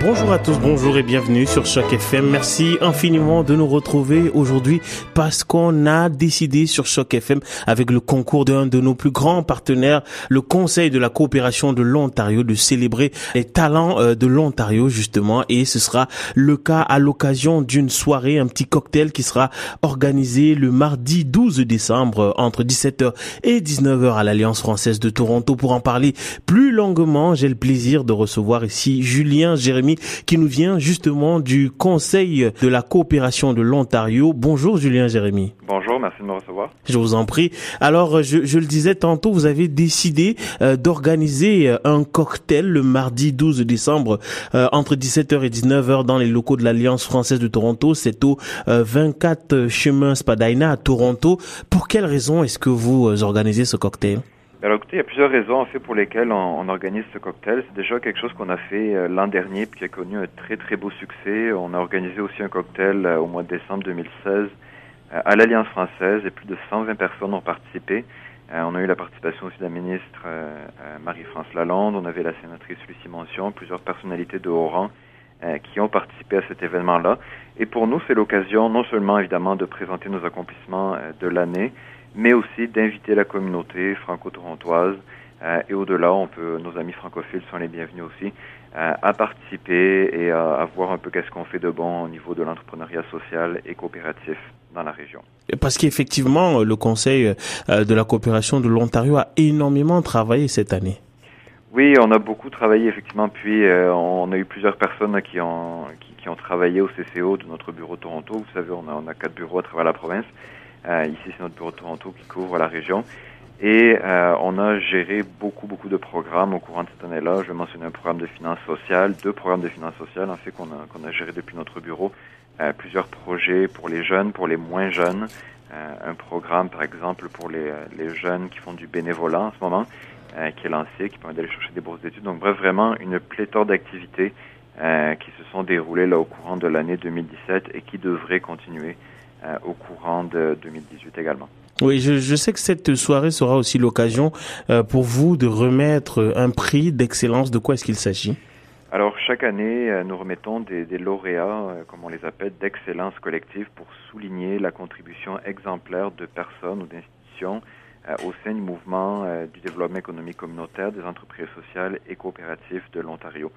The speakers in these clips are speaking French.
Bonjour à tous, bonjour et bienvenue sur Choc FM. Merci infiniment de nous retrouver aujourd'hui parce qu'on a décidé sur Choc FM avec le concours d'un de nos plus grands partenaires, le Conseil de la coopération de l'Ontario, de célébrer les talents euh, de l'Ontario justement et ce sera le cas à l'occasion d'une soirée, un petit cocktail qui sera organisé le mardi 12 décembre entre 17h et 19h à l'Alliance française de Toronto. Pour en parler plus longuement, j'ai le plaisir de recevoir ici Julien Jérémy qui nous vient justement du Conseil de la coopération de l'Ontario. Bonjour Julien Jérémy. Bonjour, merci de me recevoir. Je vous en prie. Alors, je, je le disais tantôt, vous avez décidé euh, d'organiser euh, un cocktail le mardi 12 décembre euh, entre 17h et 19h dans les locaux de l'Alliance française de Toronto. C'est au 24 chemin Spadina à Toronto. Pour quelle raison est-ce que vous organisez ce cocktail? Alors écoutez, il y a plusieurs raisons en fait pour lesquelles on, organise ce cocktail. C'est déjà quelque chose qu'on a fait euh, l'an dernier qui a connu un très très beau succès. On a organisé aussi un cocktail euh, au mois de décembre 2016 euh, à l'Alliance française et plus de 120 personnes ont participé. on a eu la participation aussi de la ministre Marie-France Lalonde, on avait la sénatrice Lucie Mention, plusieurs personnalités de haut rang qui ont participé à cet événement-là. Et pour nous, c'est l'occasion non seulement évidemment de présenter nos accomplissements de l'année, mais aussi d'inviter la communauté franco-torontoise euh, et au-delà, on peut, nos amis francophiles sont les bienvenus aussi euh, à participer et à, voir un peu qu'est-ce qu'on fait de bon au niveau de l'entrepreneuriat social et coopératif dans la région. Parce qu'effectivement, le Conseil euh, de la coopération de l'Ontario a énormément travaillé cette année. Oui, on a beaucoup travaillé effectivement. Puis on a eu plusieurs personnes qui ont qui, qui, ont travaillé au CCO de notre bureau de Toronto. Vous savez, on a, on a quatre bureaux à travers la province. Euh, ici, c'est notre bureau de Toronto qui couvre la région. Et euh, on a géré beaucoup, beaucoup de programmes au courant de cette année-là. Je vais mentionner un programme de finances sociales, deux programmes de finances sociales, en fait, qu'on a, qu'on a géré depuis notre bureau. Euh, plusieurs projets pour les jeunes, pour les moins jeunes. un programme, par exemple, pour les, les jeunes qui font du bénévolat en ce moment, qui est lancé, qui permet d'aller chercher des bourses d'études. Donc, bref, vraiment une pléthore d'activités qui se sont déroulées là au courant de l'année 2017 et qui devraient continuer euh, au courant de 2018 également. Oui, je, je, sais que cette soirée sera aussi l'occasion euh, pour vous de remettre un prix d'excellence. De quoi est-ce qu'il s'agit? Alors, chaque année, euh, nous remettons des, des lauréats, comme on les appelle, d'excellence collective pour souligner la contribution exemplaire de personnes ou d'institutions au sein du mouvement du développement économique communautaire des entreprises sociales et coopératives de l'Ontario.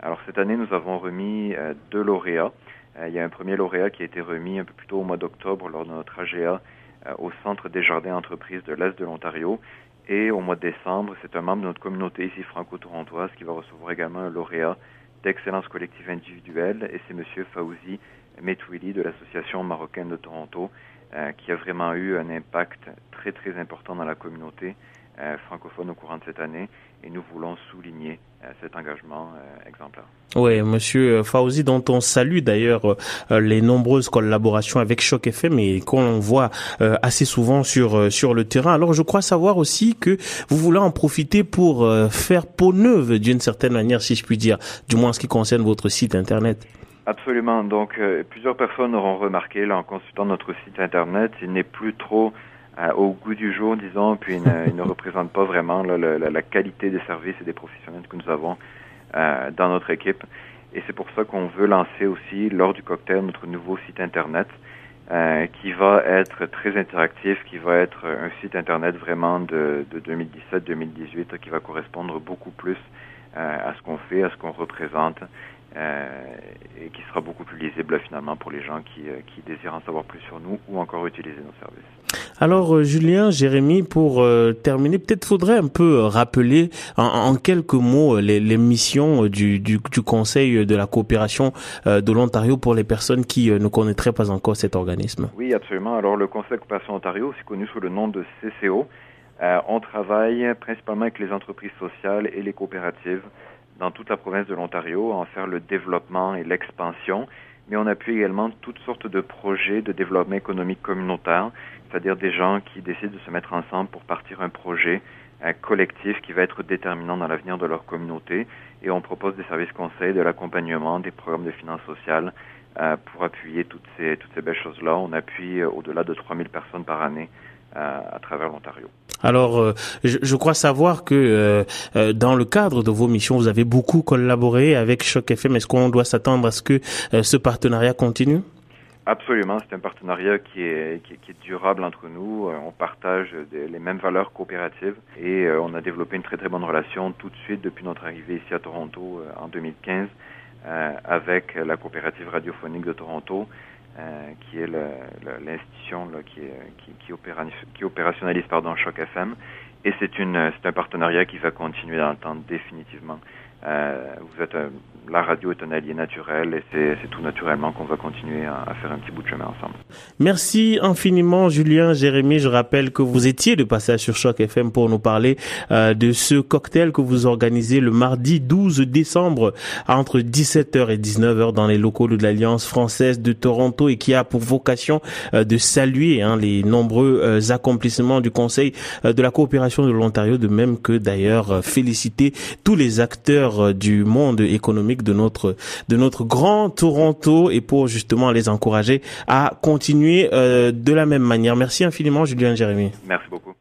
Alors, cette année, nous avons remis deux lauréats. Euh, il y a un premier lauréat qui a été remis un peu plus tôt au mois d'octobre lors de notre AGA euh, au Centre des jardins entreprises de l'Est de l'Ontario. Et au mois de décembre, c'est un membre de notre communauté ici franco-torontoise qui va recevoir également un lauréat d'excellence collective individuelle et c'est M. Fauzi Metwili de l'Association marocaine de Toronto euh, qui a vraiment eu un impact très très important dans la communauté francophone au courant de cette année et nous voulons souligner euh, cet engagement euh, exemplaire. Oui, Monsieur Fauzi, dont on salue d'ailleurs euh, les nombreuses collaborations avec Choc FM et qu'on voit assez souvent sur sur le terrain. Alors, je crois savoir aussi que vous voulez en profiter pour faire peau neuve d'une certaine manière, si je puis dire, du moins en ce qui concerne votre site internet. Absolument. Donc, plusieurs personnes auront remarqué, là, en consultant notre site internet, il n'est plus trop euh, au goût du jour, disons, puis il ne, représente pas vraiment la, qualité des services et des professionnels que nous avons euh, dans notre équipe. Et c'est pour ça qu'on veut lancer aussi, lors du cocktail, notre nouveau site Internet, euh, qui va être très interactif, qui va être un site Internet vraiment de, de 2017-2018, qui va correspondre beaucoup plus à ce qu'on fait, à ce qu'on représente, et qui sera beaucoup plus lisible finalement pour les gens qui, qui désirent en savoir plus sur nous ou encore utiliser nos services. Alors euh, Julien, Jérémy, pour euh, terminer, peut-être faudrait un peu euh, rappeler en, quelques mots les, missions du, du, Conseil de la coopération de l'Ontario pour les personnes qui ne connaîtraient pas encore cet organisme. Oui, absolument. Alors le Conseil de la coopération Ontario, c'est connu sous le nom de CCO. on travaille principalement avec les entreprises sociales et les coopératives dans toute la province de l'Ontario en faire le développement et l'expansion mais on appuie également toutes sortes de projets de développement économique communautaire, c'est-à-dire des gens qui décident de se mettre ensemble pour partir un projet euh, collectif qui va être déterminant dans l'avenir de leur communauté. Et on propose des services conseils, de l'accompagnement, des programmes de finances sociales euh, pour appuyer toutes ces, toutes ces belles choses-là. On appuie euh, au-delà de 3000 personnes par année à travers l'Ontario. Alors, je, crois savoir que dans le cadre de vos missions, vous avez beaucoup collaboré avec Choc FM. Est-ce qu'on doit s'attendre à ce que ce partenariat continue? Absolument, c'est un partenariat qui est, qui, est, durable entre nous. Euh, on partage les mêmes valeurs coopératives et euh, on a développé une très très bonne relation tout de suite depuis notre arrivée ici à Toronto euh, en 2015 avec la coopérative radiophonique de Toronto, qui est l'institution qui, qui, qui, qui, opérationnalise pardon, Choc FM. Et c'est un partenariat qui va continuer dans le temps définitivement. Euh, vous êtes la radio est un allié naturel et c'est tout naturellement qu'on va continuer à, faire un petit bout de chemin ensemble. Merci infiniment Julien, Jérémy. Je rappelle que vous étiez de passage sur Choc FM pour nous parler euh, de ce cocktail que vous organisez le mardi 12 décembre entre 17h et 19h dans les locaux de l'Alliance française de Toronto et qui a pour vocation euh, de saluer hein, les nombreux accomplissements du Conseil de la coopération de l'Ontario, de même que d'ailleurs féliciter tous les acteurs euh, du monde économique de notre de notre grand Toronto et pour justement les encourager à continuer euh, de la même manière. Merci infiniment Julien Jérémy. Merci beaucoup.